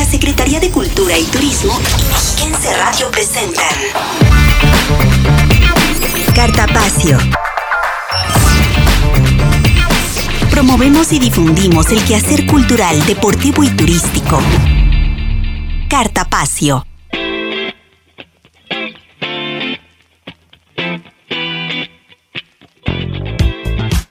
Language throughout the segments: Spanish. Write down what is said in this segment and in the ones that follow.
la Secretaría de Cultura y Turismo y Mexiquense Radio presentan Cartapacio. Promovemos y difundimos el quehacer cultural, deportivo y turístico. Cartapacio.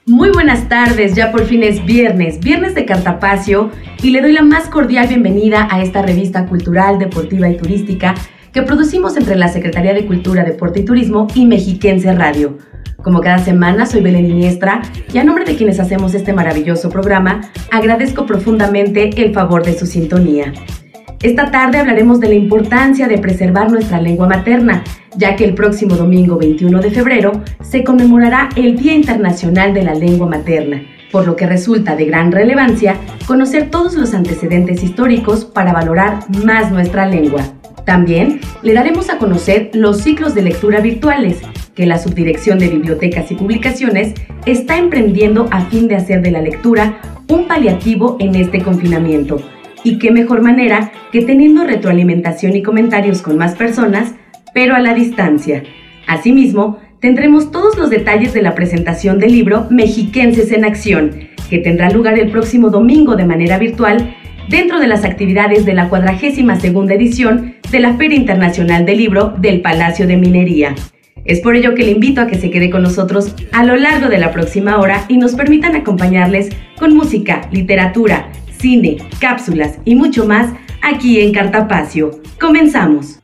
Muy buenas tardes, ya por fin es viernes, viernes de Cartapacio, y le doy la más cordial bienvenida a esta revista cultural, deportiva y turística que producimos entre la Secretaría de Cultura, Deporte y Turismo y Mexiquense Radio. Como cada semana, soy Belén Iniestra y a nombre de quienes hacemos este maravilloso programa, agradezco profundamente el favor de su sintonía. Esta tarde hablaremos de la importancia de preservar nuestra lengua materna, ya que el próximo domingo 21 de febrero se conmemorará el Día Internacional de la Lengua Materna, por lo que resulta de gran relevancia conocer todos los antecedentes históricos para valorar más nuestra lengua. También le daremos a conocer los ciclos de lectura virtuales que la Subdirección de Bibliotecas y Publicaciones está emprendiendo a fin de hacer de la lectura un paliativo en este confinamiento y qué mejor manera que teniendo retroalimentación y comentarios con más personas, pero a la distancia. Asimismo, tendremos todos los detalles de la presentación del libro Mexiquenses en Acción, que tendrá lugar el próximo domingo de manera virtual dentro de las actividades de la 42 segunda edición de la Feria Internacional del Libro del Palacio de Minería. Es por ello que le invito a que se quede con nosotros a lo largo de la próxima hora y nos permitan acompañarles con música, literatura, cine, cápsulas y mucho más aquí en Cartapacio. Comenzamos.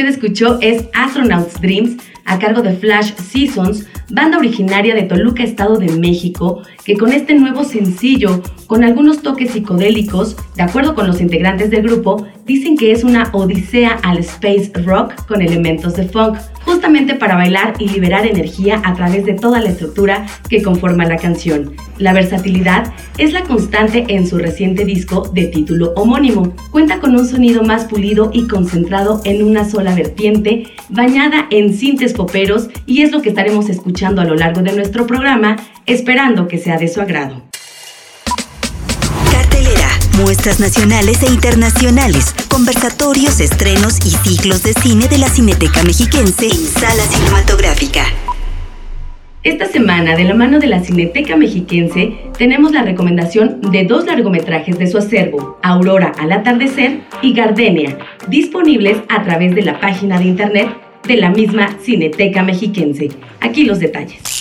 Usted escuchó es Astronauts Dreams a cargo de Flash Seasons, banda originaria de Toluca, Estado de México, que con este nuevo sencillo, con algunos toques psicodélicos, de acuerdo con los integrantes del grupo, dicen que es una odisea al space rock con elementos de funk, justamente para bailar y liberar energía a través de toda la estructura que conforma la canción. La versatilidad es la constante en su reciente disco de título homónimo. Cuenta con un sonido más pulido y concentrado en una sola vertiente, bañada en sintes poperos y es lo que estaremos escuchando a lo largo de nuestro programa, esperando que sea de su agrado. Cartelera, muestras nacionales e internacionales, conversatorios, estrenos y ciclos de cine de la Cineteca Mexiquense en sala cinematográfica. Esta semana, de la mano de la Cineteca Mexiquense, tenemos la recomendación de dos largometrajes de su acervo, Aurora al atardecer y Gardenia, disponibles a través de la página de internet de la misma Cineteca Mexiquense. Aquí los detalles.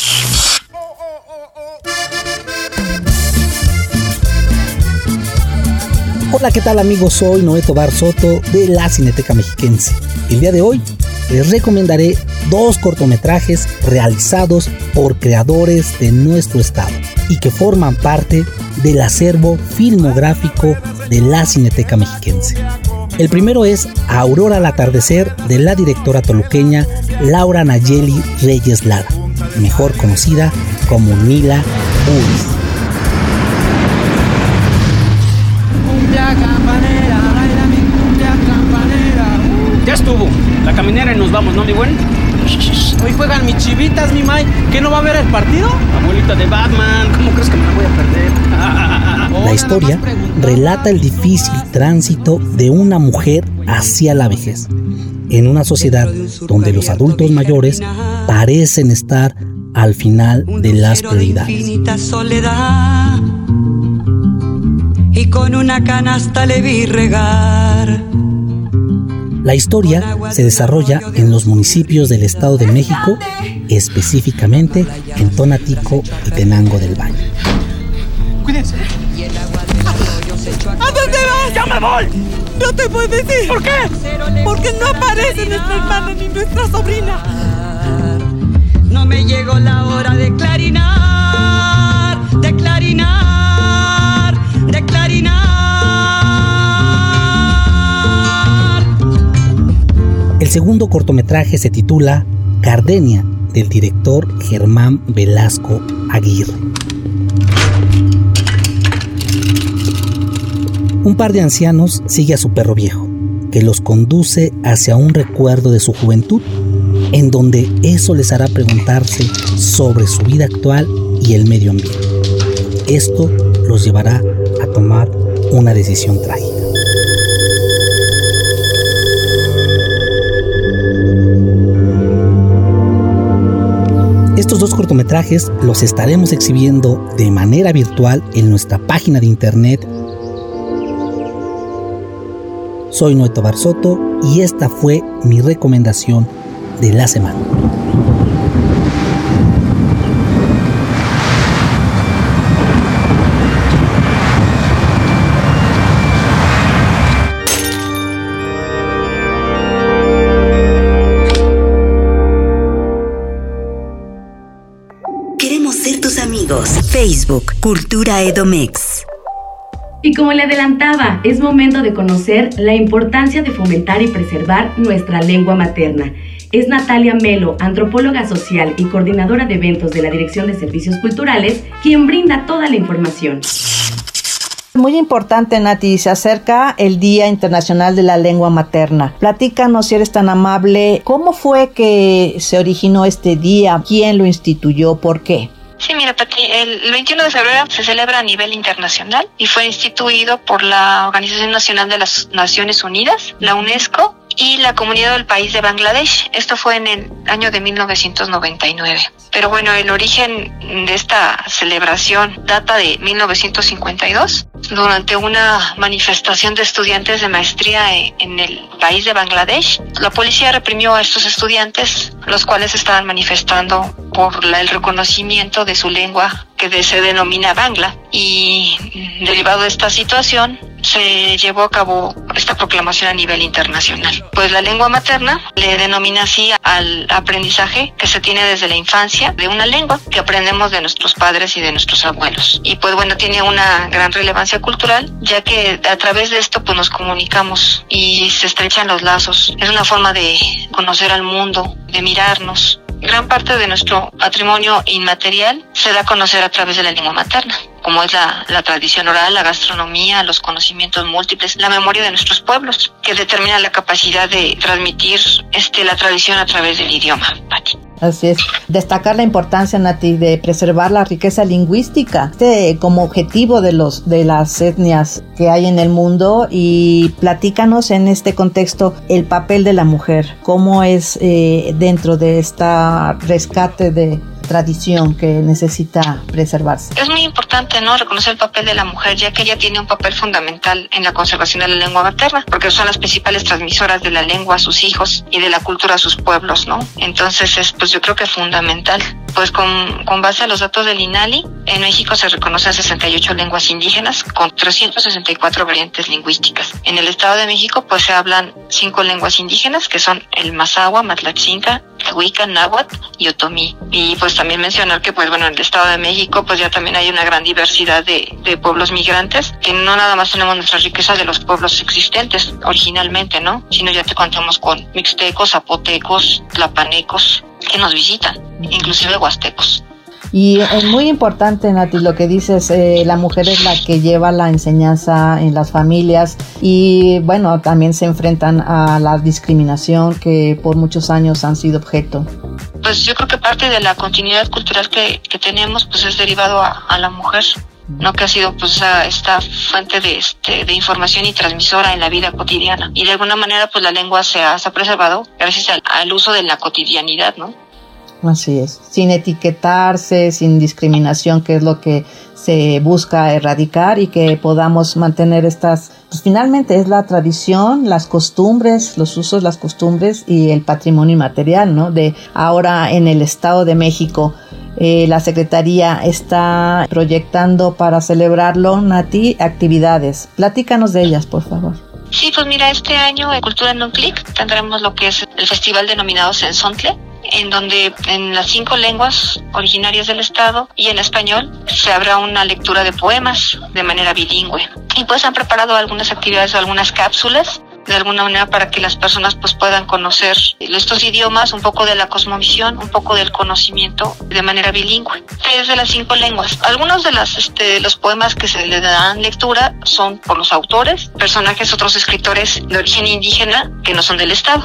Hola, ¿qué tal amigos? Soy Noé Tobar Soto de la Cineteca Mexiquense. El día de hoy les recomendaré dos cortometrajes realizados por creadores de nuestro estado y que forman parte del acervo filmográfico de la Cineteca Mexiquense. El primero es Aurora al atardecer de la directora toluqueña Laura Nayeli Reyes Lara, mejor conocida como Nila Uris. Ya estuvo. La caminera y nos vamos, ¿no, mi buen? Hoy juegan mis chivitas, mi May. ¿Que no va a haber el partido? Abuelita de Batman, ¿cómo crees que me la voy a perder? La historia relata el difícil tránsito de una mujer hacia la vejez, en una sociedad donde los adultos mayores parecen estar al final de las prioridades. Y con una canasta le vi regar. La historia se desarrolla en los municipios del Estado de México, específicamente en Tonatico y Tenango del Valle. Cuídense. ¿A dónde vas? ¡Ya me voy! No te puedo decir. ¿Por qué? Porque no aparece nuestra hermana ni nuestra sobrina. No me llegó la hora de clarinar, de clarinar, El segundo cortometraje se titula Gardenia, del director Germán Velasco Aguirre. Un par de ancianos sigue a su perro viejo, que los conduce hacia un recuerdo de su juventud, en donde eso les hará preguntarse sobre su vida actual y el medio ambiente. Esto los llevará a tomar una decisión trágica. Estos dos cortometrajes los estaremos exhibiendo de manera virtual en nuestra página de internet. Soy Noeto Barsoto y esta fue mi recomendación de la semana. Facebook, Cultura Edomex. Y como le adelantaba, es momento de conocer la importancia de fomentar y preservar nuestra lengua materna. Es Natalia Melo, antropóloga social y coordinadora de eventos de la Dirección de Servicios Culturales, quien brinda toda la información. Muy importante, Nati, se acerca el Día Internacional de la Lengua Materna. Platícanos, si eres tan amable, ¿cómo fue que se originó este día? ¿Quién lo instituyó? ¿Por qué? Sí, mira, Pati, el 21 de febrero se celebra a nivel internacional y fue instituido por la Organización Nacional de las Naciones Unidas, la UNESCO, y la comunidad del país de Bangladesh. Esto fue en el año de 1999. Pero bueno, el origen de esta celebración data de 1952, durante una manifestación de estudiantes de maestría e- en el país de Bangladesh. La policía reprimió a estos estudiantes, los cuales estaban manifestando por la- el reconocimiento de su lengua que se denomina Bangla. Y derivado de esta situación, se llevó a cabo esta proclamación a nivel internacional. Pues la lengua materna le denomina así al aprendizaje que se tiene desde la infancia de una lengua que aprendemos de nuestros padres y de nuestros abuelos. Y pues bueno, tiene una gran relevancia cultural, ya que a través de esto pues nos comunicamos y se estrechan los lazos. Es una forma de conocer al mundo, de mirarnos, gran parte de nuestro patrimonio inmaterial se da a conocer a través de la lengua materna, como es la, tradición oral, la gastronomía, los conocimientos múltiples, la memoria de nuestros pueblos, que determina la capacidad de transmitir este, la tradición a través del idioma. Así es. Destacar la importancia, Nati, de preservar la riqueza lingüística este, como objetivo de, los, de las etnias que hay en el mundo y platícanos en este contexto el papel de la mujer, cómo es eh, dentro de esta rescate de tradición que necesita preservarse. Es muy importante, ¿no? Reconocer el papel de la mujer, ya que ella tiene un papel fundamental en la conservación de la lengua materna, porque son las principales transmisoras de la lengua a sus hijos y de la cultura a sus pueblos, ¿no? Entonces es, pues yo creo que fundamental. Pues con, con base a los datos del INALI, en México se reconocen 68 lenguas indígenas con 364 variantes lingüísticas. En el Estado de México, pues se hablan cinco lenguas indígenas, que son el Mazahua, Matlatzinca, Huica, Náhuatl y Otomí. Y pues también mencionar que, pues bueno, en el Estado de México, pues ya también hay una gran diversidad de, de pueblos migrantes, que no nada más tenemos nuestra riqueza de los pueblos existentes originalmente, ¿no? Sino ya te contamos con mixtecos, zapotecos, tlapanecos, que nos visitan, inclusive huastecos. Y es muy importante, Nati, lo que dices, eh, la mujer es la que lleva la enseñanza en las familias y bueno, también se enfrentan a la discriminación que por muchos años han sido objeto. Pues yo creo que parte de la continuidad cultural que, que tenemos pues es derivado a, a la mujer. ¿No? que ha sido pues esta fuente de, este, de información y transmisora en la vida cotidiana. Y de alguna manera pues la lengua se ha, se ha preservado gracias al, al uso de la cotidianidad, ¿no? Así es, sin etiquetarse, sin discriminación, que es lo que se busca erradicar y que podamos mantener estas, pues finalmente es la tradición, las costumbres, los usos, las costumbres y el patrimonio inmaterial, ¿no? De ahora en el Estado de México, eh, la Secretaría está proyectando para celebrarlo, Nati, actividades. Platícanos de ellas, por favor. Sí, pues mira, este año en Cultura en un Clic tendremos lo que es el festival denominado Sensontle, en donde en las cinco lenguas originarias del estado y en español se habrá una lectura de poemas de manera bilingüe. Y pues han preparado algunas actividades o algunas cápsulas de alguna manera para que las personas pues puedan conocer estos idiomas, un poco de la cosmovisión, un poco del conocimiento de manera bilingüe. Desde las cinco lenguas. Algunos de las, este, los poemas que se le dan lectura son por los autores, personajes, otros escritores de origen indígena que no son del Estado.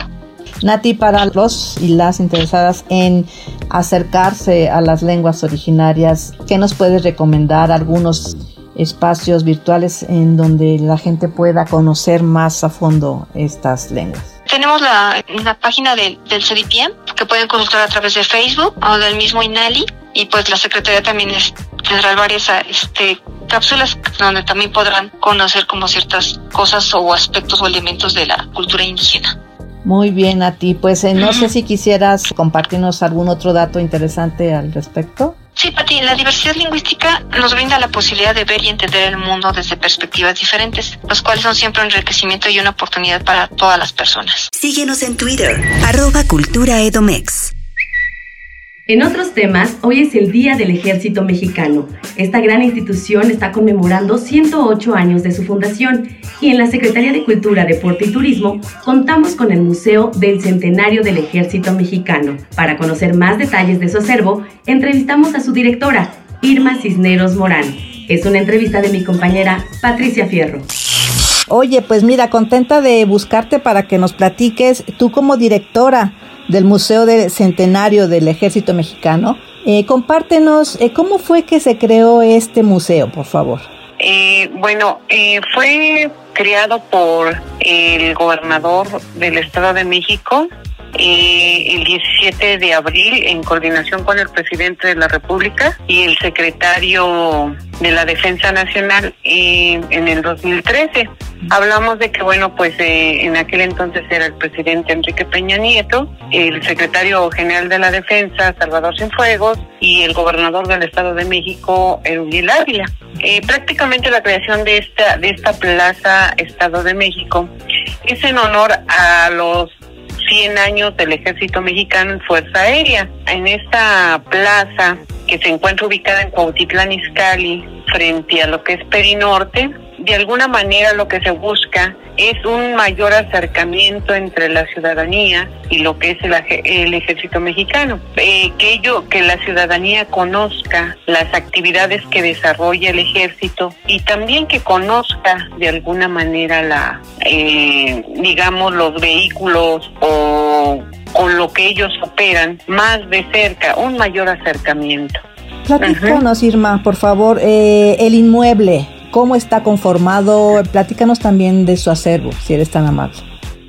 Nati, para los y las interesadas en acercarse a las lenguas originarias, ¿qué nos puedes recomendar? Algunos espacios virtuales en donde la gente pueda conocer más a fondo estas lenguas. Tenemos la, la página de, del CDPM que pueden consultar a través de Facebook o del mismo INALI y pues la Secretaría también es, tendrá varias este, cápsulas donde también podrán conocer como ciertas cosas o aspectos o elementos de la cultura indígena. Muy bien, a ti. Pues eh, no sé si quisieras compartirnos algún otro dato interesante al respecto. Sí, Pati, la diversidad lingüística nos brinda la posibilidad de ver y entender el mundo desde perspectivas diferentes, los cuales son siempre un enriquecimiento y una oportunidad para todas las personas. Síguenos en Twitter, arroba Cultura Edomex. En otros temas, hoy es el Día del Ejército Mexicano. Esta gran institución está conmemorando 108 años de su fundación y en la Secretaría de Cultura, Deporte y Turismo contamos con el Museo del Centenario del Ejército Mexicano. Para conocer más detalles de su acervo, entrevistamos a su directora, Irma Cisneros Morán. Es una entrevista de mi compañera Patricia Fierro. Oye, pues mira, contenta de buscarte para que nos platiques, tú como directora, del Museo del Centenario del Ejército Mexicano. Eh, compártenos eh, cómo fue que se creó este museo, por favor. Eh, bueno, fue creado por el gobernador del Estado de México el 17 de abril en coordinación con el presidente de la República y el secretario de la Defensa Nacional en el 2013. Hablamos de que, bueno, pues eh, en aquel entonces era el presidente Enrique Peña Nieto, el secretario general de la Defensa, Salvador Cienfuegos, y el gobernador del Estado de México, Eugil Ávila. Eh, prácticamente la creación de esta, de esta plaza Estado de México es en honor a los 100 años del ejército mexicano en Fuerza Aérea. En esta plaza que se encuentra ubicada en Cuautitlán Izcalli, frente a lo que es Perinorte, de alguna manera lo que se busca es un mayor acercamiento entre la ciudadanía y lo que es el, ejército mexicano. Eh, que ello, que la ciudadanía conozca las actividades que desarrolla el ejército y también que conozca de alguna manera la, eh, digamos, los vehículos o con lo que ellos operan más de cerca, un mayor acercamiento. Platícanos, Irma, por favor, eh, el inmueble, ¿cómo está conformado? Platícanos también de su acervo, si eres tan amable.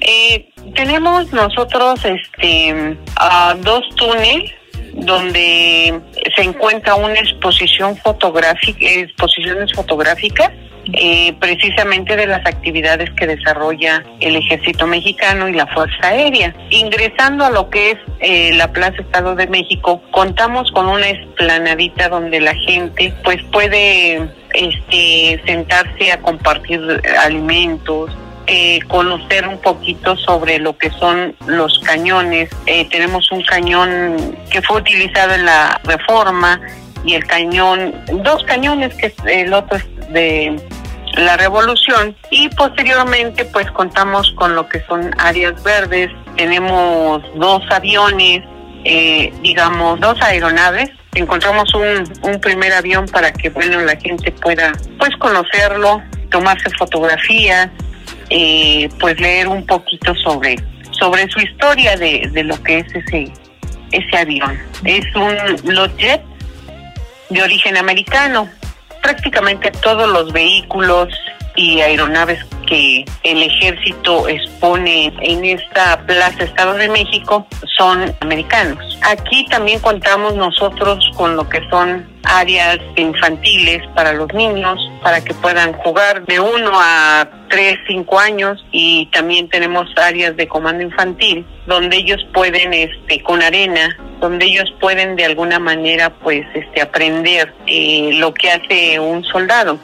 Eh, tenemos nosotros este dos túneles donde se encuentra una exposición fotográfica, exposiciones fotográficas eh, precisamente de las actividades que desarrolla el ejército mexicano y la Fuerza Aérea. Ingresando a lo que es eh, la Plaza Estado de México, contamos con una esplanadita donde la gente pues puede este, sentarse a compartir alimentos, eh, conocer un poquito sobre lo que son los cañones. Eh, tenemos un cañón que fue utilizado en la reforma y el cañón, dos cañones que el otro es de la revolución y posteriormente pues contamos con lo que son áreas verdes, tenemos dos aviones, eh, digamos dos aeronaves, encontramos un, un primer avión para que bueno la gente pueda pues conocerlo, tomarse fotografías, eh, pues leer un poquito sobre sobre su historia de, de lo que es ese ese avión. Es un Lotjet de origen americano, prácticamente todos los vehículos y aeronaves que el ejército expone en esta Plaza Estado de México son americanos. Aquí también contamos nosotros con lo que son áreas infantiles para los niños, para que puedan jugar de uno a tres, cinco años y también tenemos áreas de comando infantil donde ellos pueden, este, con arena, donde ellos pueden de alguna manera, pues, este, aprender eh, lo que hace un soldado.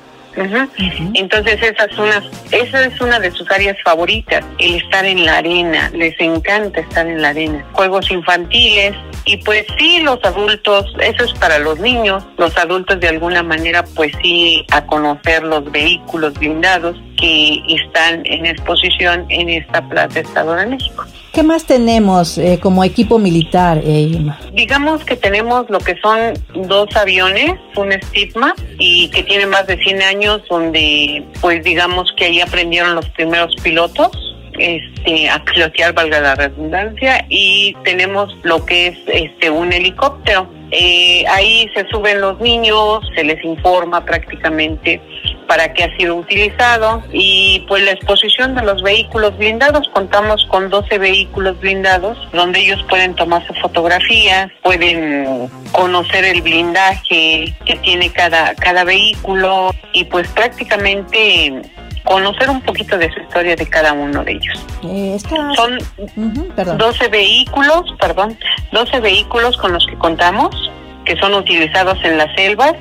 Entonces esa es una esa es una de sus áreas favoritas, el estar en la arena, les encanta estar en la arena. Juegos infantiles. Y pues sí los adultos, eso es para los niños, los adultos de alguna manera pues sí a conocer los vehículos blindados que están en exposición en esta Plaza Estado de México. ¿Qué más tenemos eh, como equipo militar, eh, Digamos que tenemos lo que son dos aviones, un Stigma, y que tiene más de 100 años, donde pues digamos que ahí aprendieron los primeros pilotos este, a pilotear, valga la redundancia, y tenemos lo que es este un helicóptero. Eh, ahí se suben los niños, se les informa prácticamente para qué ha sido utilizado y pues la exposición de los vehículos blindados, contamos con 12 vehículos blindados donde ellos pueden tomarse fotografías, pueden conocer el blindaje que tiene cada, cada vehículo y pues prácticamente conocer un poquito de su historia de cada uno de ellos. Eh, Son 12 vehículos, perdón, 12 vehículos con los que contamos que son utilizados en las selvas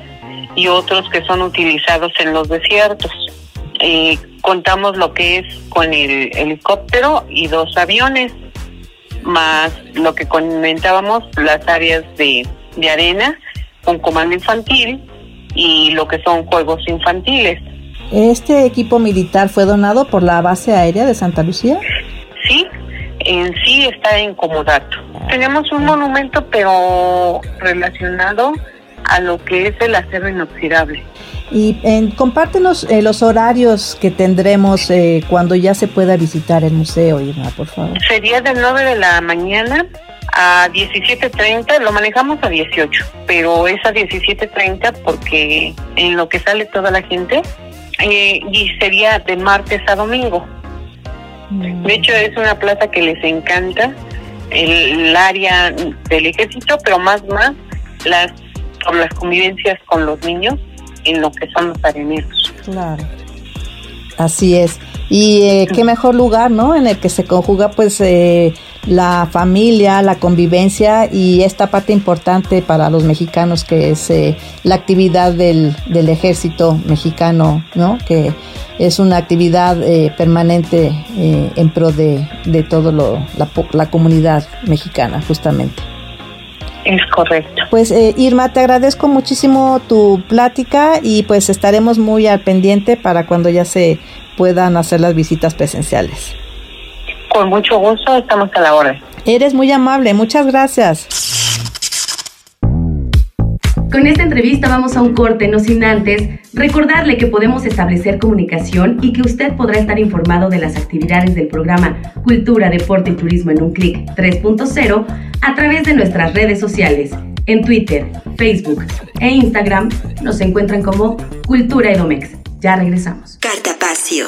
y otros que son utilizados en los desiertos. Eh, contamos lo que es con el helicóptero y dos aviones, más lo que comentábamos, las áreas de, de arena, con comando infantil y lo que son juegos infantiles. ¿Este equipo militar fue donado por la base aérea de Santa Lucía? Sí, en sí está en Comodato. Tenemos un monumento, pero relacionado a lo que es el acero inoxidable. Y compártenos eh, los horarios que tendremos eh, cuando ya se pueda visitar el museo, Irma, por favor. Sería de 9 de la mañana a 17.30, lo manejamos a 18, pero es a 17.30 porque en lo que sale toda la gente eh, y sería de martes a domingo. Mm. De hecho, es una plaza que les encanta, el área del ejército, pero más, más, las por las convivencias con los niños en lo que son los areneros. Claro. Así es. Y eh, qué mejor lugar, ¿no? En el que se conjuga pues eh, la familia, la convivencia y esta parte importante para los mexicanos que es eh, la actividad del, del, ejército mexicano, ¿no? Que es una actividad permanente en pro de, de toda la, la comunidad mexicana, justamente. Es correcto. Pues eh, Irma, te agradezco muchísimo tu plática y pues estaremos muy al pendiente para cuando ya se puedan hacer las visitas presenciales. Con mucho gusto, estamos a la hora. Eres muy amable, muchas gracias. Con esta entrevista vamos a un corte, no sin antes recordarle que podemos establecer comunicación y que usted podrá estar informado de las actividades del programa Cultura, Deporte y Turismo en un clic 3.0 a través de nuestras redes sociales. En Twitter, Facebook e Instagram nos encuentran como Cultura Edomex. Ya regresamos. Cartapacio.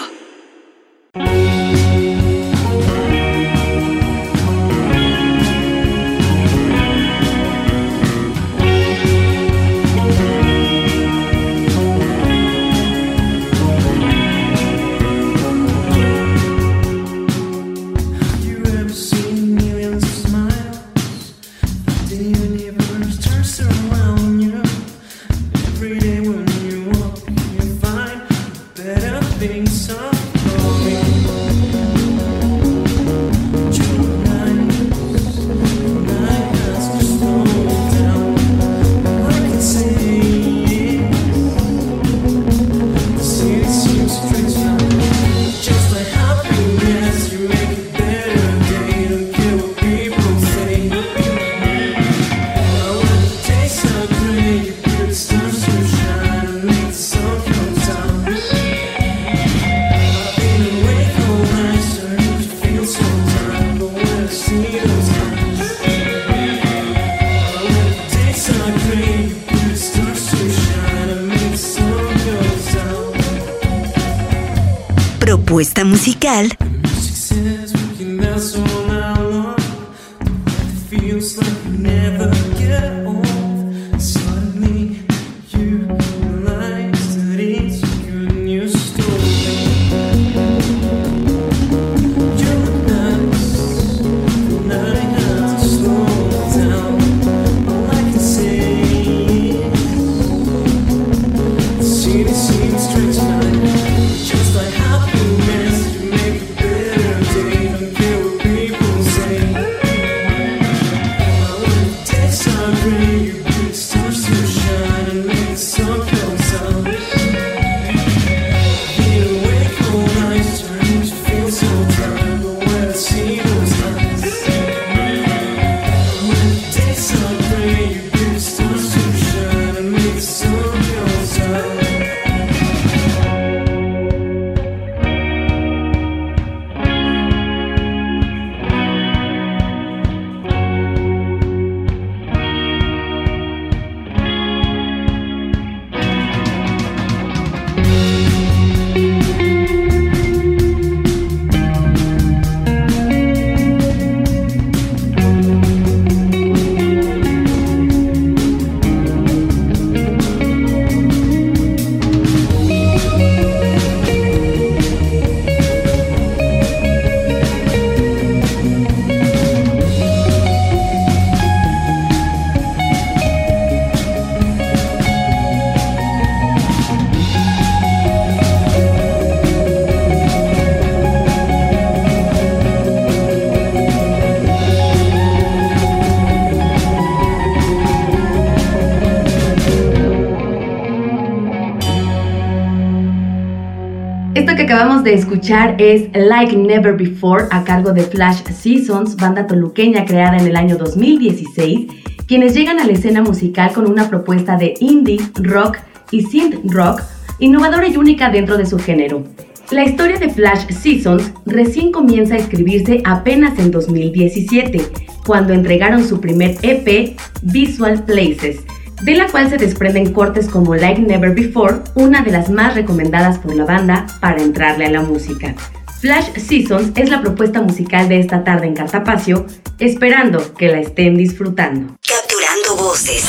Acabamos de escuchar es Like Never Before a cargo de Flash Seasons, banda toluqueña creada en el año 2016, quienes llegan a la escena musical con una propuesta de indie, rock y synth rock innovadora y única dentro de su género. La historia de Flash Seasons recién comienza a escribirse apenas en 2017, cuando entregaron su primer EP, Visual Places, de la cual se desprenden cortes como Like Never Before, una de las más recomendadas por la banda para entrarle a la música. Flash Seasons es la propuesta musical de esta tarde en Cartapacio, esperando que la estén disfrutando. Capturando voces.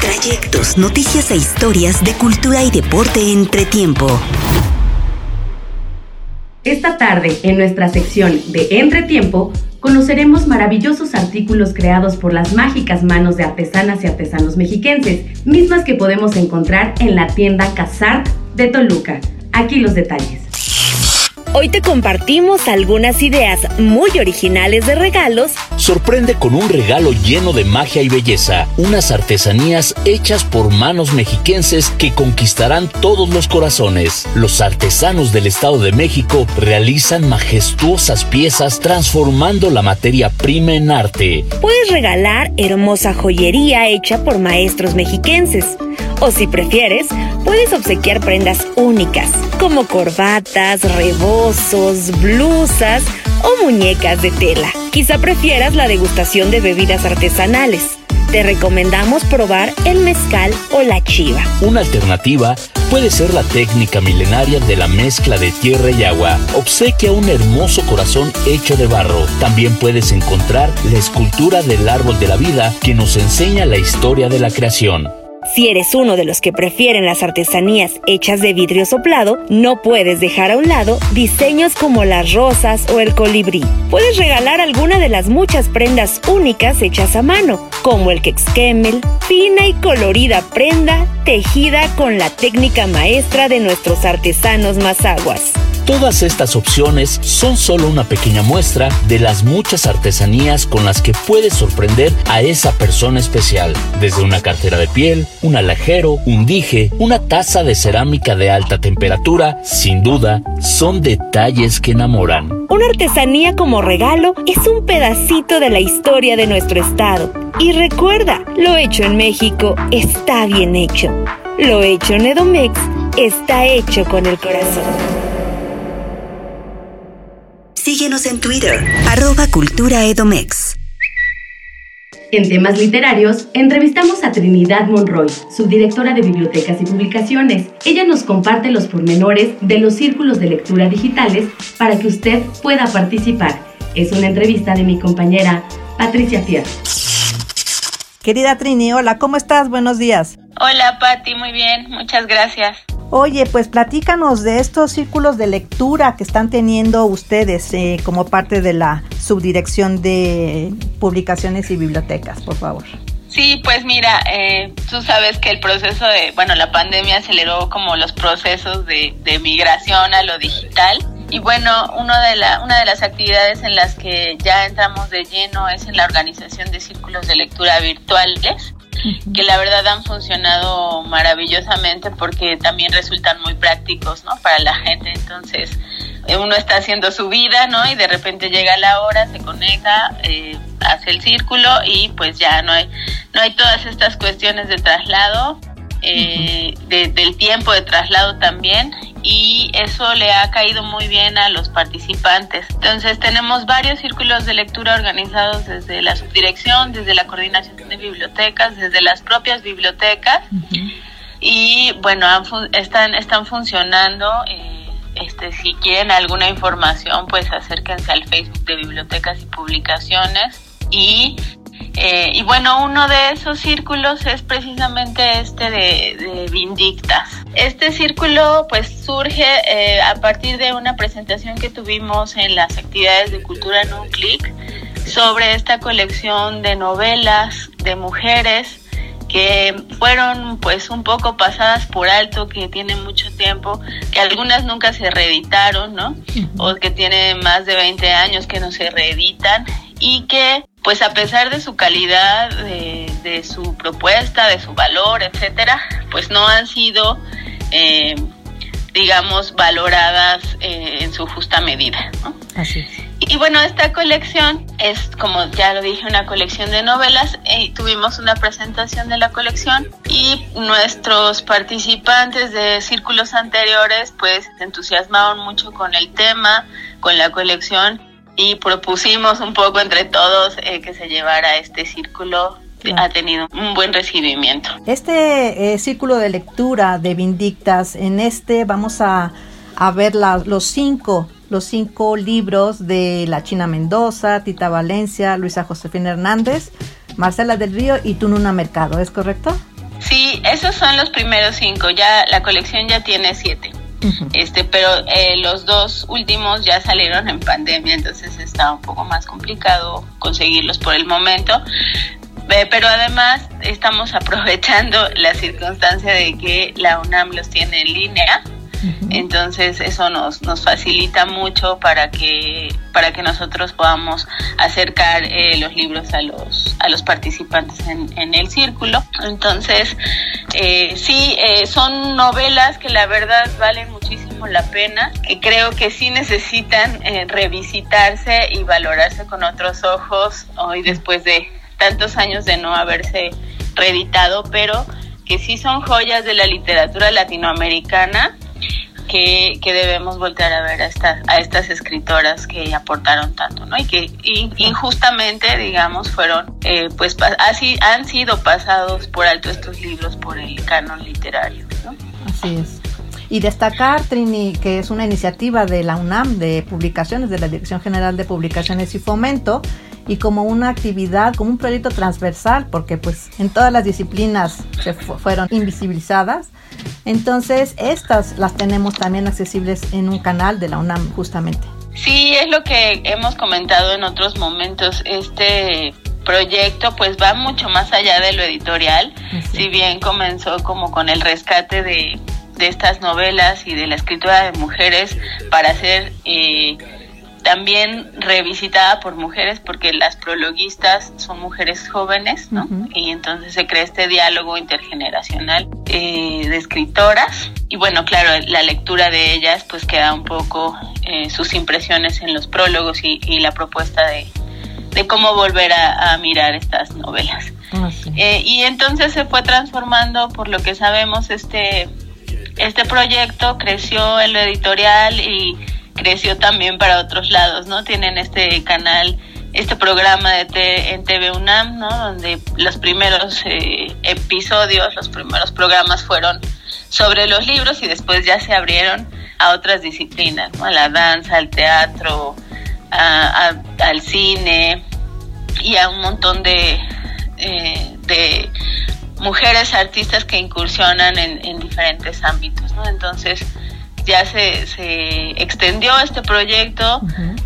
Trayectos, noticias e historias de cultura y deporte entre tiempo. Esta tarde, en nuestra sección de Entretiempo, conoceremos maravillosos artículos creados por las mágicas manos de artesanas y artesanos mexiquenses, mismas que podemos encontrar en la tienda Casart de Toluca. Aquí los detalles. Hoy te compartimos algunas ideas muy originales de regalos. Sorprende con un regalo lleno de magia y belleza, unas artesanías hechas por manos mexiquenses que conquistarán todos los corazones. Los artesanos del Estado de México realizan majestuosas piezas transformando la materia prima en arte. Puedes regalar hermosa joyería hecha por maestros mexiquenses. O si prefieres, puedes obsequiar prendas únicas, como corbatas, blusas o muñecas de tela. Quizá prefieras la degustación de bebidas artesanales. Te recomendamos probar el mezcal o la chiva. Una alternativa puede ser la técnica milenaria de la mezcla de tierra y agua. Obsequia un hermoso corazón hecho de barro. También puedes encontrar la escultura del árbol de la vida que nos enseña la historia de la creación. Si eres uno de los que prefieren las artesanías hechas de vidrio soplado, no puedes dejar a un lado diseños como las rosas o el colibrí. Puedes regalar alguna de las muchas prendas únicas hechas a mano, como el quexquemel, fina y colorida prenda tejida con la técnica maestra de nuestros artesanos mazaguas. Todas estas opciones son solo una pequeña muestra de las muchas artesanías con las que puedes sorprender a esa persona especial, desde una cartera de piel, un alajero, un dije, una taza de cerámica de alta temperatura, sin duda, son detalles que enamoran. Una artesanía como regalo es un pedacito de la historia de nuestro estado. Y recuerda, lo hecho en México está bien hecho. Lo hecho en Edomex está hecho con el corazón. Síguenos en Twitter, arroba Cultura Edomex. En temas literarios, entrevistamos a Trinidad Monroy, subdirectora de Bibliotecas y Publicaciones. Ella nos comparte los pormenores de los círculos de lectura digitales para que usted pueda participar. Es una entrevista de mi compañera Patricia Fierro. Querida Trini, hola, ¿cómo estás? Buenos días. Hola Patti, muy bien, muchas gracias. Oye, pues platícanos de estos círculos de lectura que están teniendo ustedes eh, como parte de la subdirección de publicaciones y bibliotecas, por favor. Sí, pues mira, eh, tú sabes que el proceso de, bueno, la pandemia aceleró como los procesos de, de migración a lo digital. Y bueno, uno de la, una de las actividades en las que ya entramos de lleno es en la organización de círculos de lectura virtuales que la verdad han funcionado maravillosamente porque también resultan muy prácticos, ¿no? Para la gente. Entonces, eh, uno está haciendo su vida, ¿no? Y de repente llega la hora, se conecta, eh, hace el círculo y pues ya no hay, no hay todas estas cuestiones de traslado, eh, del tiempo de traslado también y eso le ha caído muy bien a los participantes. Entonces tenemos varios círculos de lectura organizados desde la subdirección, desde la coordinación de bibliotecas, desde las propias bibliotecas y bueno, están, están funcionando. Eh, este, si quieren alguna información, pues acérquense al Facebook de Bibliotecas y Publicaciones y eh, y bueno, uno de esos círculos es precisamente este de, Vindictas. Este círculo pues surge eh, a partir de una presentación que tuvimos en las actividades de Cultura en un clic sobre esta colección de novelas de mujeres que fueron pues un poco pasadas por alto, que tienen mucho tiempo, que algunas nunca se reeditaron, ¿no? O que tienen más de 20 años que no se reeditan y que pues a pesar de su calidad, de, su propuesta, de su valor, etcétera, pues no han sido, eh, digamos, valoradas eh, en su justa medida. Así es. Y bueno, esta colección es, como ya lo dije, una colección de novelas. Y tuvimos una presentación de la colección y nuestros participantes de círculos anteriores pues se entusiasmaron mucho con el tema, con la colección y propusimos un poco entre todos eh, que se llevara este círculo ha tenido un buen recibimiento. Este eh, círculo de lectura de Vindictas, en este vamos a, ver los cinco los cinco libros de la China Mendoza, Tita Valencia, Luisa Josefina Hernández, Marcela del Río y Tununa Mercado, ¿es correcto? Sí, esos son los primeros cinco, ya la colección ya tiene siete. Este, pero eh, los dos últimos ya salieron en pandemia, entonces está un poco más complicado conseguirlos por el momento. Eh, pero además estamos aprovechando la circunstancia de que la UNAM los tiene en línea entonces eso nos, nos facilita mucho para que, para que nosotros podamos acercar eh, los libros a los, a los participantes en, el círculo. Entonces, eh, sí, eh, son novelas que la verdad valen muchísimo la pena, que creo que sí necesitan revisitarse y valorarse con otros ojos hoy después de tantos años de no haberse reeditado, pero que sí son joyas de la literatura latinoamericana que, debemos voltear a ver a estas, a estas escritoras que aportaron tanto, ¿no? Y que injustamente, digamos, fueron, eh, pues, así han sido pasados por alto estos libros por el canon literario, ¿no? Así es. Y destacar, Trini, que es una iniciativa de la UNAM de publicaciones, de la Dirección General de Publicaciones y Fomento, y como una actividad, como un proyecto transversal, porque pues en todas las disciplinas se fueron invisibilizadas. Entonces, estas las tenemos también accesibles en un canal de la UNAM justamente. Sí, es lo que hemos comentado en otros momentos. Este proyecto pues va mucho más allá de lo editorial, si bien comenzó como con el rescate de, de, estas novelas y de la escritura de mujeres para hacer eh, también revisitada por mujeres porque las prologuistas son mujeres jóvenes, ¿no? Y entonces se crea este diálogo intergeneracional eh, de escritoras y bueno, claro, la lectura de ellas pues queda un poco eh, sus impresiones en los prólogos y, la propuesta de, cómo volver a, mirar estas novelas. Ah, eh, y entonces se fue transformando, por lo que sabemos, este, este proyecto creció en lo editorial y creció también para otros lados, ¿no? Tienen este canal, este programa de en TV UNAM, ¿no? Donde los primeros eh, episodios, los primeros programas fueron sobre los libros y después ya se abrieron a otras disciplinas, ¿no? A la danza, al teatro, al cine y a un montón de, eh, de mujeres artistas que incursionan en, en diferentes ámbitos, ¿no? Entonces, ya se, se extendió este proyecto,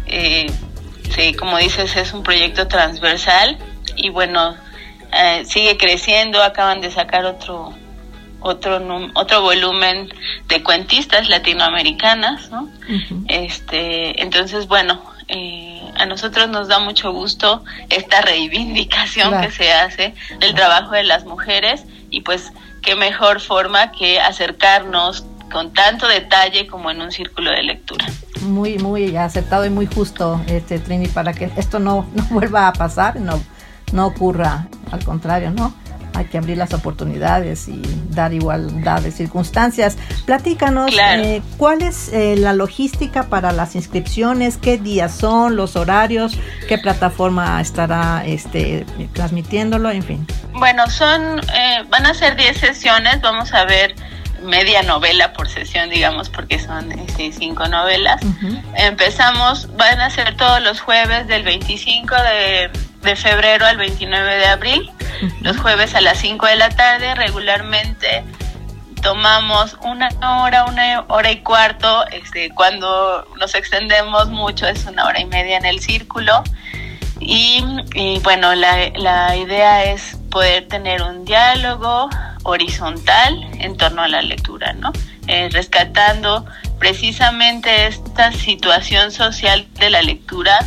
eh, como dices, es un proyecto transversal y bueno, eh, sigue creciendo, acaban de sacar otro otro otro volumen de cuentistas latinoamericanas, ¿no? Este, entonces bueno, eh, a nosotros nos da mucho gusto esta reivindicación que se hace del trabajo de las mujeres y pues qué mejor forma que acercarnos con tanto detalle como en un círculo de lectura. Muy, muy acertado y muy justo, este Trini, para que esto no, no vuelva a pasar, no, no ocurra, al contrario, ¿no? Hay que abrir las oportunidades y dar igualdad de circunstancias. Platícanos, eh, ¿cuál es eh, la logística para las inscripciones? ¿Qué días son? ¿Los horarios? ¿Qué plataforma estará este, transmitiéndolo? En fin. Bueno, son, eh, van a ser 10 sesiones, vamos a ver media novela por sesión, digamos, porque son este, cinco novelas. Empezamos, van a ser todos los jueves del 25 de, febrero al 29 de abril, los jueves a las 5 de la tarde, regularmente tomamos una hora, una hora y cuarto, este, cuando nos extendemos mucho es una hora y media en el círculo. Y, y bueno, la, la idea es poder tener un diálogo, horizontal en torno a la lectura, ¿no? Eh, rescatando precisamente esta situación social de la lectura,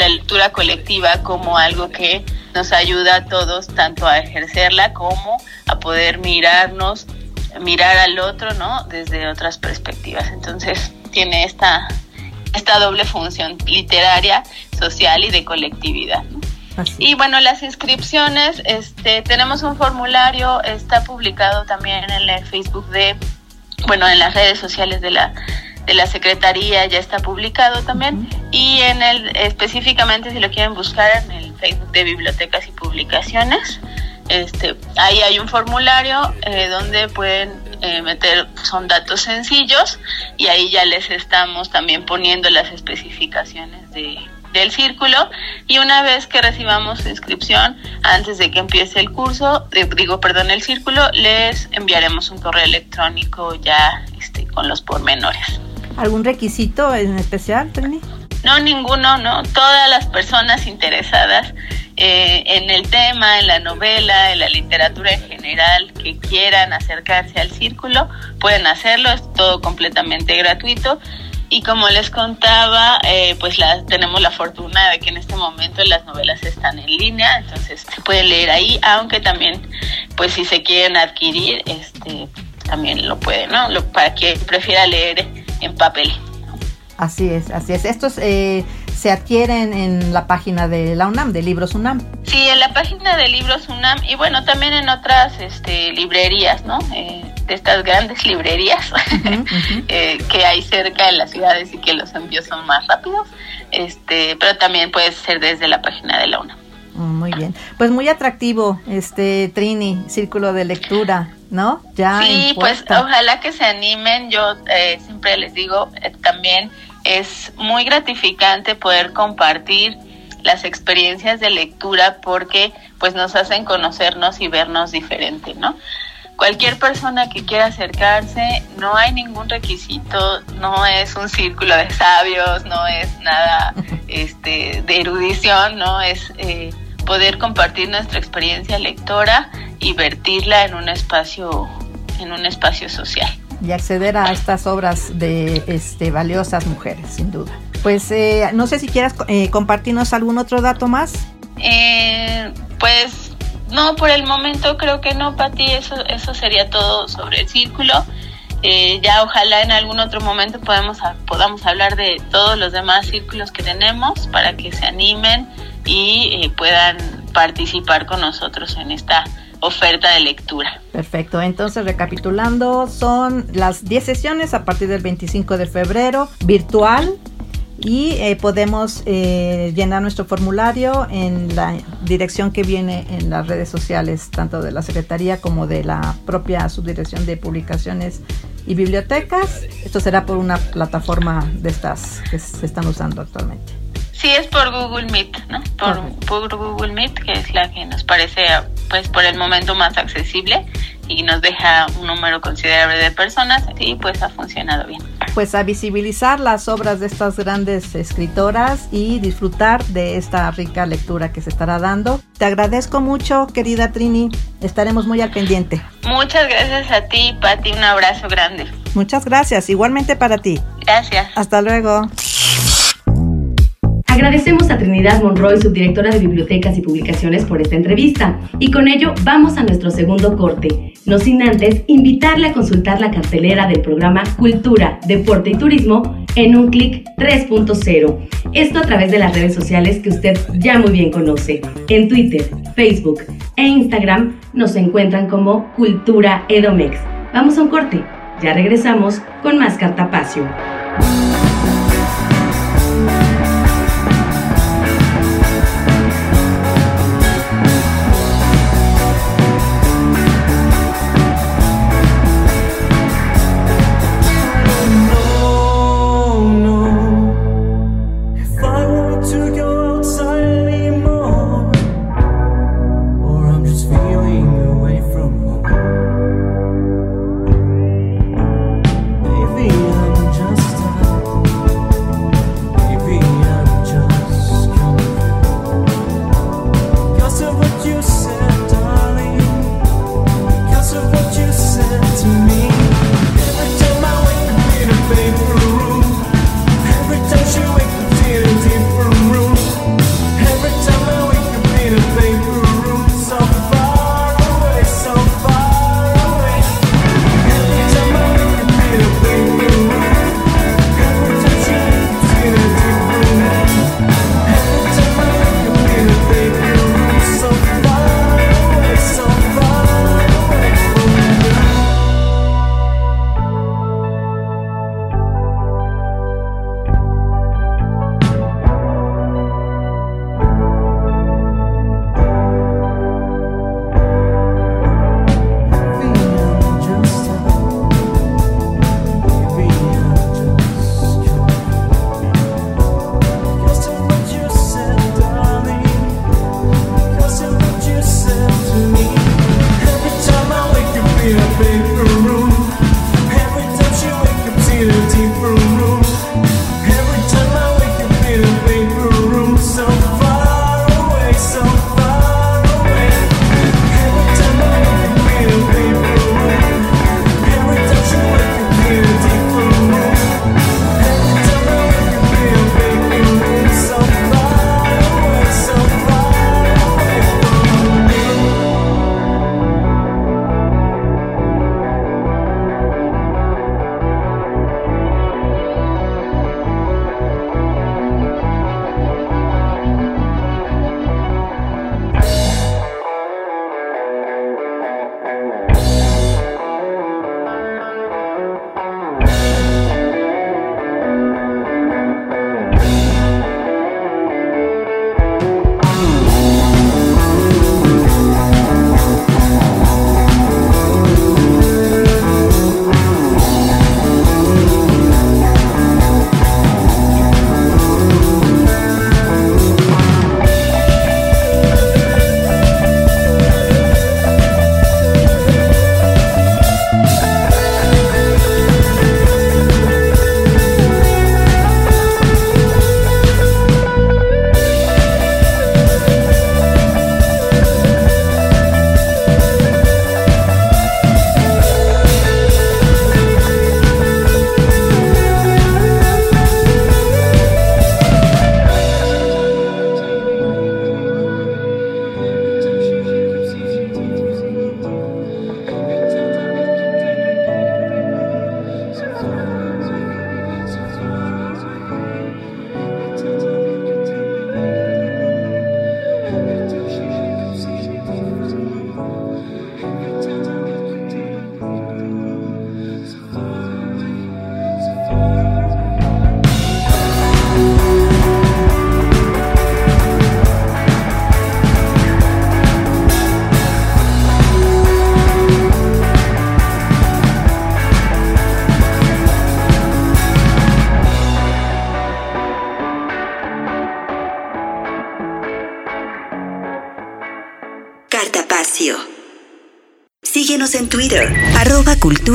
la lectura colectiva como algo que nos ayuda a todos tanto a ejercerla como a poder mirarnos, mirar al otro, ¿no? Desde otras perspectivas. Entonces tiene esta, esta doble función literaria, social y de colectividad. ¿no? Y bueno, las inscripciones, este, tenemos un formulario, está publicado también en el Facebook de, bueno, en las redes sociales de la de la secretaría ya está publicado también. Y en el específicamente si lo quieren buscar en el Facebook de bibliotecas y publicaciones este ahí hay un formulario eh, donde pueden eh, meter son datos sencillos y ahí ya les estamos también poniendo las especificaciones de del círculo. Y una vez que recibamos su inscripción antes de que empiece el curso, digo, perdón, el círculo, les enviaremos un correo electrónico ya este, con los pormenores. ¿Algún requisito en especial, Trini? No, ninguno, no. Todas las personas interesadas eh, en el tema, en la novela, en la literatura en general, que quieran acercarse al círculo, pueden hacerlo, es todo completamente gratuito. Y como les contaba, eh, pues la, tenemos la fortuna de que en este momento las novelas están en línea, entonces se puede leer ahí, aunque también, pues si se quieren adquirir, este, también lo pueden, ¿no? Lo, para quien prefiera leer en papel. Así es, así es. Estos eh, se adquieren en la página de la UNAM, de Libros UNAM. Sí, en la página de Libros UNAM y bueno, también en otras este, librerías, ¿no? Eh, de estas grandes librerías eh, que hay cerca de las ciudades y que los envíos son más rápidos, este, pero también puede ser desde la página de la UNAM. Mm, muy bien, pues muy atractivo este Trini, círculo de lectura, ¿no? Ya sí, pues ojalá que se animen. Yo siempre les digo también es muy gratificante poder compartir las experiencias de lectura porque pues nos hacen conocernos y vernos diferente, ¿no? Cualquier persona que quiera acercarse, no hay ningún requisito, no es un círculo de sabios, no es nada este, de erudición, no es eh, poder compartir nuestra experiencia lectora y vertirla en un espacio, en un espacio social y acceder a estas obras de este, valiosas mujeres, sin duda. Pues eh, no sé si quieras eh, compartirnos algún otro dato más. Eh, pues no, por el momento creo que no, Pati, eso, eso sería todo sobre el círculo. ya ojalá en algún otro momento podemos, podamos hablar de todos los demás círculos que tenemos para que se animen y puedan participar con nosotros en esta oferta de lectura. Perfecto, entonces recapitulando, son las 10 sesiones a partir del 25 de febrero, virtual, y eh, podemos eh, llenar nuestro formulario en la dirección que viene en las redes sociales, tanto de la Secretaría como de la propia Subdirección de Publicaciones y Bibliotecas. Esto será por una plataforma de estas que se están usando actualmente. Sí, es por Google Meet, ¿no? Por, por, Google Meet, que es la que nos parece, pues, por el momento más accesible y nos deja un número considerable de personas y pues ha funcionado bien. Pues a visibilizar las obras de estas grandes escritoras y disfrutar de esta rica lectura que se estará dando. Te agradezco mucho, querida Trini. Estaremos muy al pendiente. Muchas gracias a ti, Pati. Un abrazo grande. Muchas gracias. Igualmente para ti. Gracias. Hasta luego. Agradecemos a Trinidad Monroy, subdirectora de Bibliotecas y Publicaciones, por esta entrevista. Y con ello vamos a nuestro segundo corte. No sin antes invitarle a consultar la cartelera del programa Cultura, Deporte y Turismo en un clic 3.0. Esto a través de las redes sociales que usted ya muy bien conoce. En Twitter, Facebook e Instagram nos encuentran como Cultura Edomex. Vamos a un corte. Ya regresamos con más Cartapacio.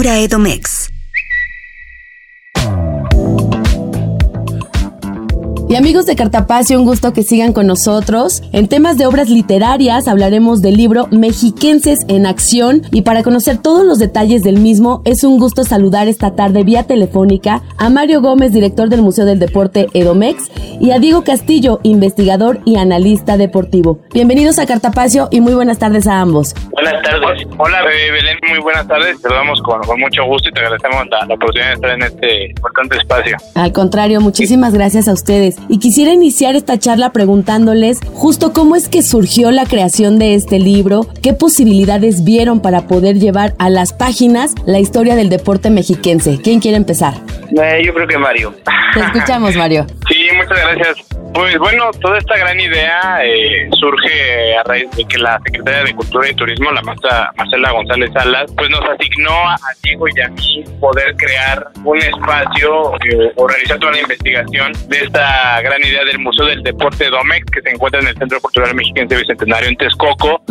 Cultura Edomex. Y amigos de Cartapacio, un gusto que sigan con nosotros. En temas de obras literarias hablaremos del libro Mexiquenses en Acción y para conocer todos los detalles del mismo es un gusto saludar esta tarde vía telefónica a Mario Gómez, director del Museo del Deporte Edomex, y a Diego Castillo, investigador y analista deportivo. Bienvenidos a Cartapacio y muy buenas tardes a ambos. Buenas tardes. Hola Belén, muy buenas tardes. Te damos con, mucho gusto y te agradecemos la, la oportunidad de estar en este importante espacio. Al contrario, muchísimas gracias a ustedes. Y quisiera iniciar esta charla preguntándoles justo cómo es que surgió la creación de este libro, qué posibilidades vieron para poder llevar a las páginas la historia del deporte mexiquense. ¿Quién quiere empezar? Eh, yo creo que Mario. Te escuchamos, Mario. Sí, muchas gracias. Pues bueno, toda esta gran idea eh, surge a raíz de que la Secretaria de Cultura y Turismo, la maestra Marcela González Salas, pues nos asignó a Diego y a mí poder crear un espacio eh, o realizar toda la investigación de esta gran idea del Museo del Deporte Domex que se encuentra en el Centro Cultural Mexiquense Bicentenario en Texcoco.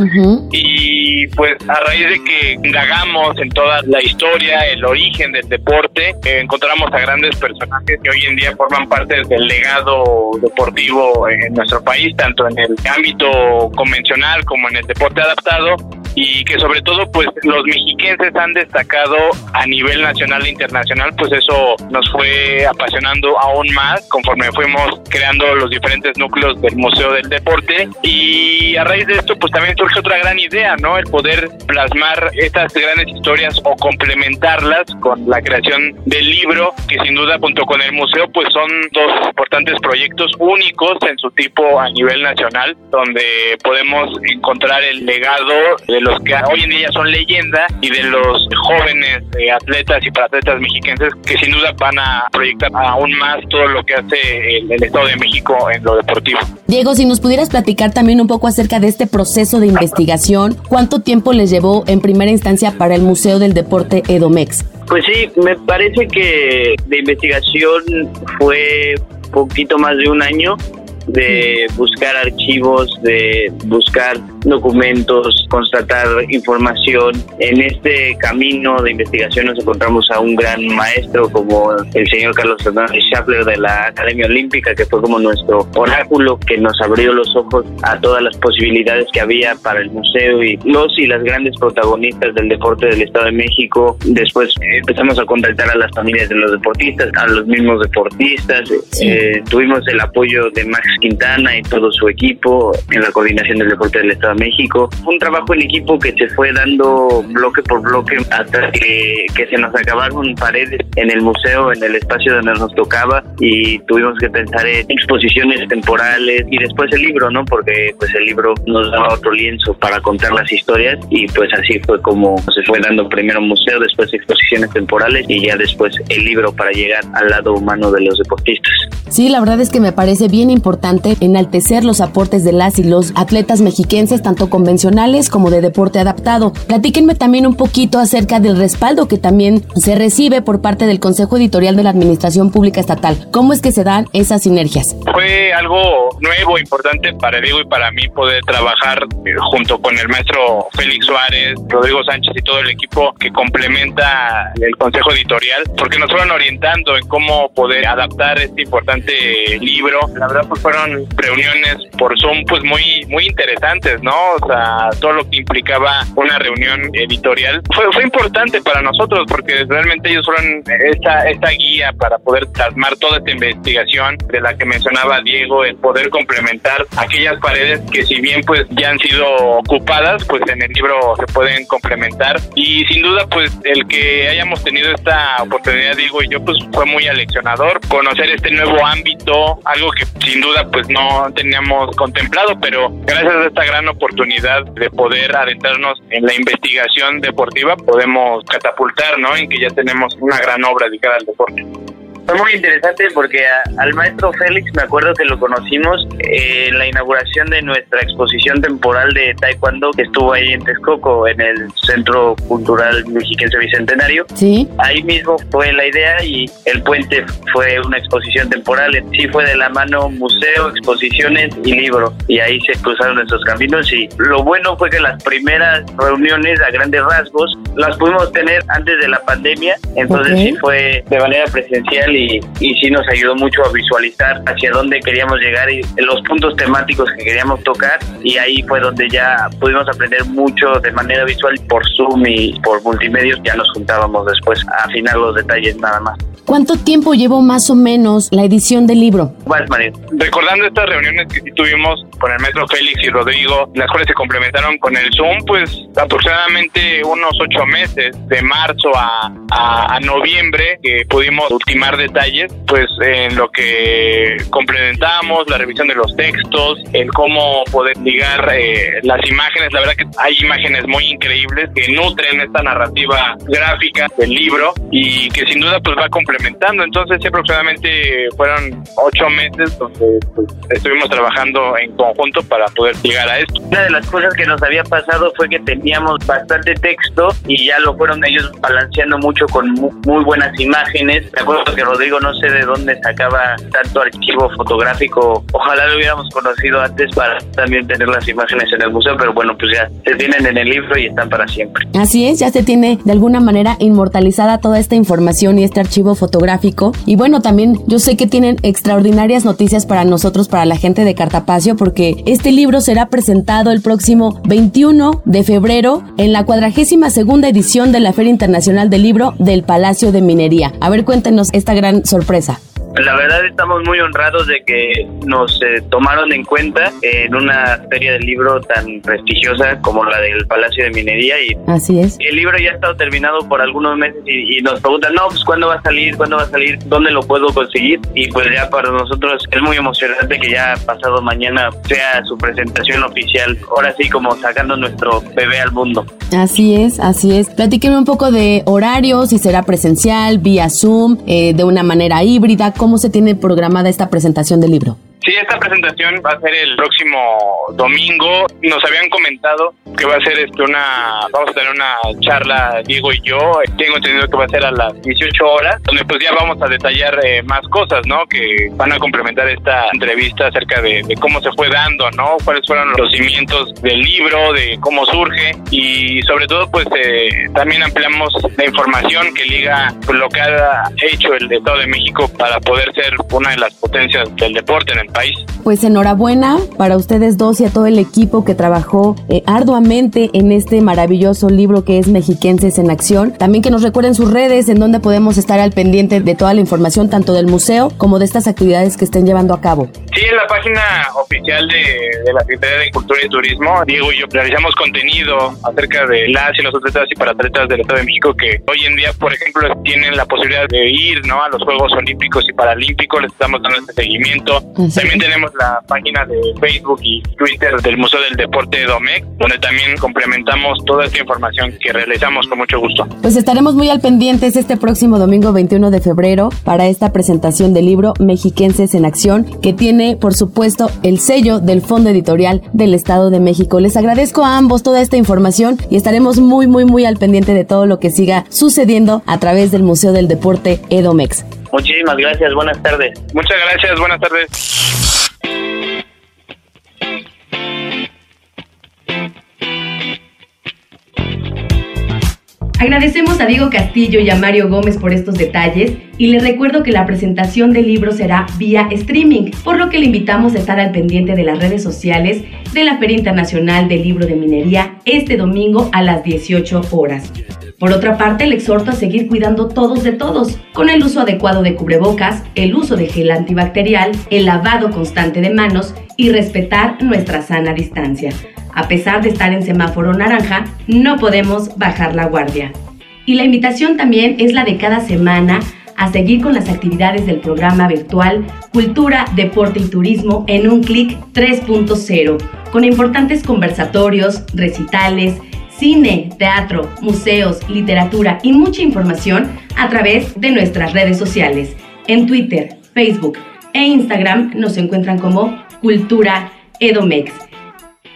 Y pues a raíz de que indagamos en toda la historia, el origen del deporte, eh, encontramos a grandes personajes que hoy en día forman parte del legado deportivo en nuestro país, tanto en el ámbito convencional como en el deporte adaptado y que sobre todo pues los mexiquenses han destacado a nivel nacional e internacional, pues eso nos fue apasionando aún más conforme fuimos creando los diferentes núcleos del Museo del Deporte y a raíz de esto pues también surge otra gran idea, ¿no? El poder plasmar estas grandes historias o complementarlas con la creación del libro que sin duda junto con el museo pues son dos importantes proyectos únicos en su tipo a nivel nacional donde podemos encontrar el legado de los que hoy en día son leyenda y de los jóvenes eh, atletas y paratletas mexiquenses que sin duda van a proyectar aún más todo lo que hace el, Estado de México en lo deportivo. Diego, si nos pudieras platicar también un poco acerca de este proceso de investigación, ¿cuánto tiempo les llevó en primera instancia para el Museo del Deporte Edomex? Pues sí, me parece que de investigación fue poquito más de un año de buscar archivos, de buscar documentos, constatar información. En este camino de investigación nos encontramos a un gran maestro como el señor Carlos Fernández Schaffler de la Academia Olímpica, que fue como nuestro oráculo que nos abrió los ojos a todas las posibilidades que había para el museo y los y las grandes protagonistas del deporte del Estado de México. Después empezamos a contactar a las familias de los deportistas, a los mismos deportistas. Eh, tuvimos el apoyo de Max Quintana y todo su equipo en la coordinación del deporte del Estado de México. Un trabajo en equipo que se fue dando bloque por bloque hasta que, que se nos acabaron paredes en el museo, en el espacio donde nos tocaba y tuvimos que pensar en exposiciones temporales y después el libro, ¿no? Porque pues el libro nos daba otro lienzo para contar las historias y pues así fue como se fue dando primero museo, después exposiciones temporales y ya después el libro para llegar al lado humano de los deportistas. Sí, la verdad es que me parece bien importante enaltecer los aportes de las y los atletas mexiquenses, tanto convencionales como de deporte adaptado. Platíquenme también un poquito acerca del respaldo que también se recibe por parte del Consejo Editorial de la Administración Pública Estatal. ¿Cómo es que se dan esas sinergias? Fue algo nuevo, importante para Diego y para mí poder trabajar eh, junto con el maestro Félix Suárez, Rodrigo Sánchez y todo el equipo que complementa el Consejo Editorial, porque nos fueron orientando en cómo poder adaptar este importante libro. La verdad, pues reuniones por Zoom, pues muy, muy interesantes, ¿no? O sea, todo lo que implicaba una reunión editorial fue, fue importante para nosotros, porque realmente ellos fueron esta, esta guía para poder plasmar toda esta investigación de la que mencionaba Diego, el poder complementar aquellas paredes que si bien pues ya han sido ocupadas, pues en el libro se pueden complementar y sin duda pues el que hayamos tenido esta oportunidad Diego y yo pues fue muy aleccionador conocer este nuevo ámbito, algo que sin duda pues no teníamos contemplado, pero gracias a esta gran oportunidad de poder adentrarnos en la investigación deportiva podemos catapultar, ¿no? En que ya tenemos una gran obra dedicada al deporte. Fue muy interesante porque al maestro Félix me acuerdo que lo conocimos en la inauguración de nuestra exposición temporal de Taekwondo que estuvo ahí en Texcoco, en el Centro Cultural Mexiquense Bicentenario. Sí. Ahí mismo fue la idea y el puente fue una exposición temporal. Sí fue de la mano museo, exposiciones y libro. Y ahí se cruzaron esos caminos y lo bueno fue que las primeras reuniones a grandes rasgos las pudimos tener antes de la pandemia. Entonces sí fue de manera presencial y, y sí nos ayudó mucho a visualizar hacia dónde queríamos llegar y los puntos temáticos que queríamos tocar y ahí fue donde ya pudimos aprender mucho de manera visual por Zoom y por multimedios ya nos juntábamos después a afinar los detalles nada más. ¿Cuánto tiempo llevó más o menos la edición del libro? Vas, María. Recordando estas reuniones que sí tuvimos con el maestro Félix y Rodrigo, las cuales se complementaron con el Zoom, pues aproximadamente unos ocho meses, de marzo a, a, a noviembre, que pudimos ultimar detalles, pues en lo que complementamos, la revisión de los textos, el cómo poder ligar eh, las imágenes. La verdad que hay imágenes muy increíbles que nutren esta narrativa gráfica del libro y que sin duda pues va complementando. Entonces aproximadamente fueron ocho meses donde pues, estuvimos trabajando en conjunto para poder llegar a esto. Una de las cosas que nos había pasado fue que teníamos bastante texto y ya lo fueron ellos balanceando mucho con mu- muy buenas imágenes. Me acuerdo que Rodrigo no sé de dónde sacaba tanto archivo fotográfico. Ojalá lo hubiéramos conocido antes para también tener las imágenes en el museo, pero bueno, pues ya se tienen en el libro y están para siempre. Así es, ya se tiene de alguna manera inmortalizada toda esta información y este archivo fotográfico. Y bueno, también yo sé que tienen extraordinarias noticias para nosotros, para la gente de Cartapacio, porque este libro será presentado el próximo 21 de febrero en la cuadragésima segunda edición de la Feria Internacional del Libro del Palacio de Minería. A ver, cuéntenos esta gran sorpresa. La verdad estamos muy honrados de que nos eh, tomaron en cuenta en una feria del libro tan prestigiosa como la del Palacio de Minería y Así es. el libro ya ha estado terminado por algunos meses y, y nos preguntan, no, pues cuándo va a salir, cuándo va a salir, dónde lo puedo conseguir y pues ya para nosotros es muy emocionante que ya pasado mañana sea su presentación oficial, ahora sí como sacando nuestro bebé al mundo. Así es, así es. Platíquenme un poco de horarios, si será presencial, vía Zoom, eh, de una manera híbrida, cómo se tiene programada esta presentación del libro. Sí, esta presentación va a ser el próximo domingo. Nos habían comentado que va a ser este una, vamos a tener una charla Diego y yo. Tengo entendido que va a ser a las 18 horas, donde pues ya vamos a detallar eh, más cosas, ¿no? Que van a complementar esta entrevista acerca de, cómo se fue dando, ¿no? Cuáles fueron los cimientos del libro, de cómo surge y sobre todo pues eh, también ampliamos la información que liga lo que ha hecho el Estado de México para poder ser una de las potencias del deporte en el país. Pues enhorabuena para ustedes dos y a todo el equipo que trabajó eh, arduamente en este maravilloso libro que es Mexiquenses en Acción. También que nos recuerden sus redes en donde podemos estar al pendiente de toda la información tanto del museo como de estas actividades que estén llevando a cabo. Sí, en la página oficial de, la Secretaría de Cultura y Turismo, Diego y yo realizamos contenido acerca de las y los atletas y para atletas del Estado de México que hoy en día, por ejemplo, tienen la posibilidad de ir ¿no? a los Juegos Olímpicos y Paralímpicos, les estamos dando este seguimiento. También tenemos la página de Facebook y Twitter del Museo del Deporte Domec, donde también complementamos toda esta información que realizamos con mucho gusto. Pues estaremos muy al pendientes este próximo domingo 21 de febrero para esta presentación del libro Mexiquenses en Acción, que tiene, por supuesto, el sello del Fondo Editorial del Estado de México. Les agradezco a ambos toda esta información y estaremos muy, muy, muy al pendiente de todo lo que siga sucediendo a través del Museo del Deporte Edomex. Muchísimas gracias, buenas tardes. Muchas gracias, buenas tardes. Agradecemos a Diego Castillo y a Mario Gómez por estos detalles y les recuerdo que la presentación del libro será vía streaming, por lo que le invitamos a estar al pendiente de las redes sociales de la Feria Internacional del Libro de Minería este domingo a las 18 horas. Por otra parte, le exhorto a seguir cuidando todos de todos, con el uso adecuado de cubrebocas, el uso de gel antibacterial, el lavado constante de manos y respetar nuestra sana distancia. A pesar de estar en semáforo naranja, no podemos bajar la guardia. Y la invitación también es la de cada semana a seguir con las actividades del programa virtual Cultura, Deporte y Turismo en un clic 3.0, con importantes conversatorios, recitales, cine, teatro, museos, literatura y mucha información a través de nuestras redes sociales. En Twitter, Facebook e Instagram nos encuentran como Cultura Edomex.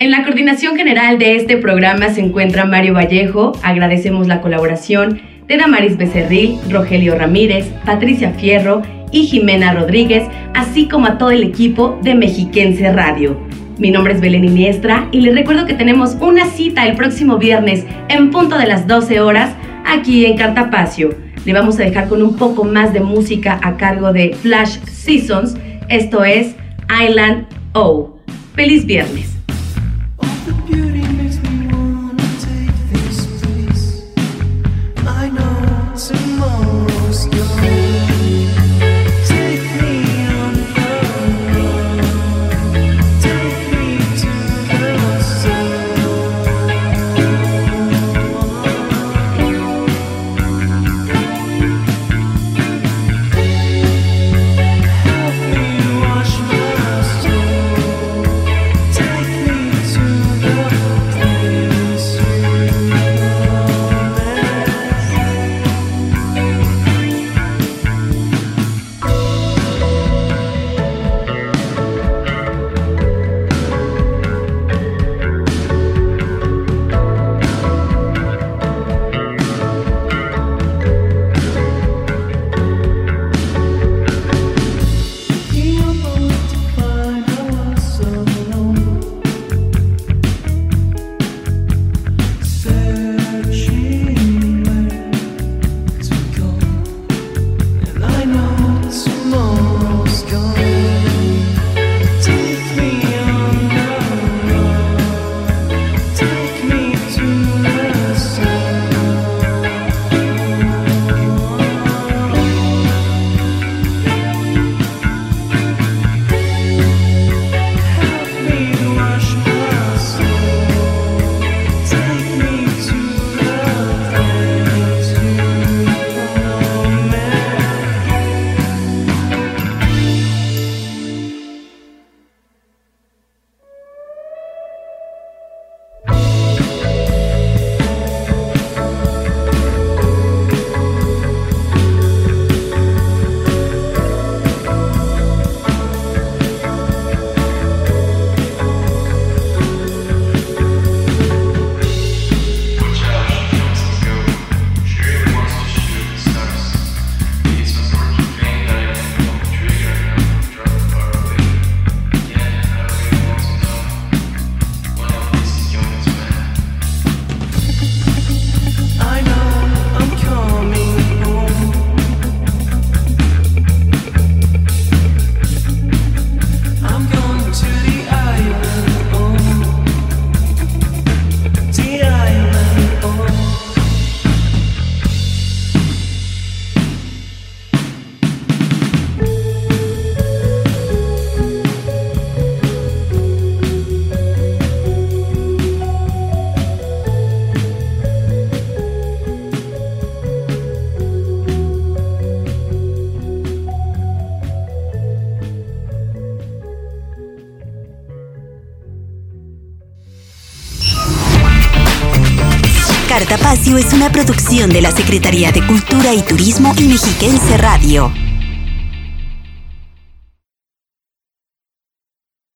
En la coordinación general de este programa se encuentra Mario Vallejo. Agradecemos la colaboración de Damaris Becerril, Rogelio Ramírez, Patricia Fierro y Jimena Rodríguez, así como a todo el equipo de Mexiquense Radio. Mi nombre es Belén Iniestra y les recuerdo que tenemos una cita el próximo viernes en punto de las 12 horas aquí en Cartapacio. Le vamos a dejar con un poco más de música a cargo de Flash Seasons. Esto es Island O. ¡Feliz viernes! Producción de la Secretaría de Cultura y Turismo y Mexiquense Radio.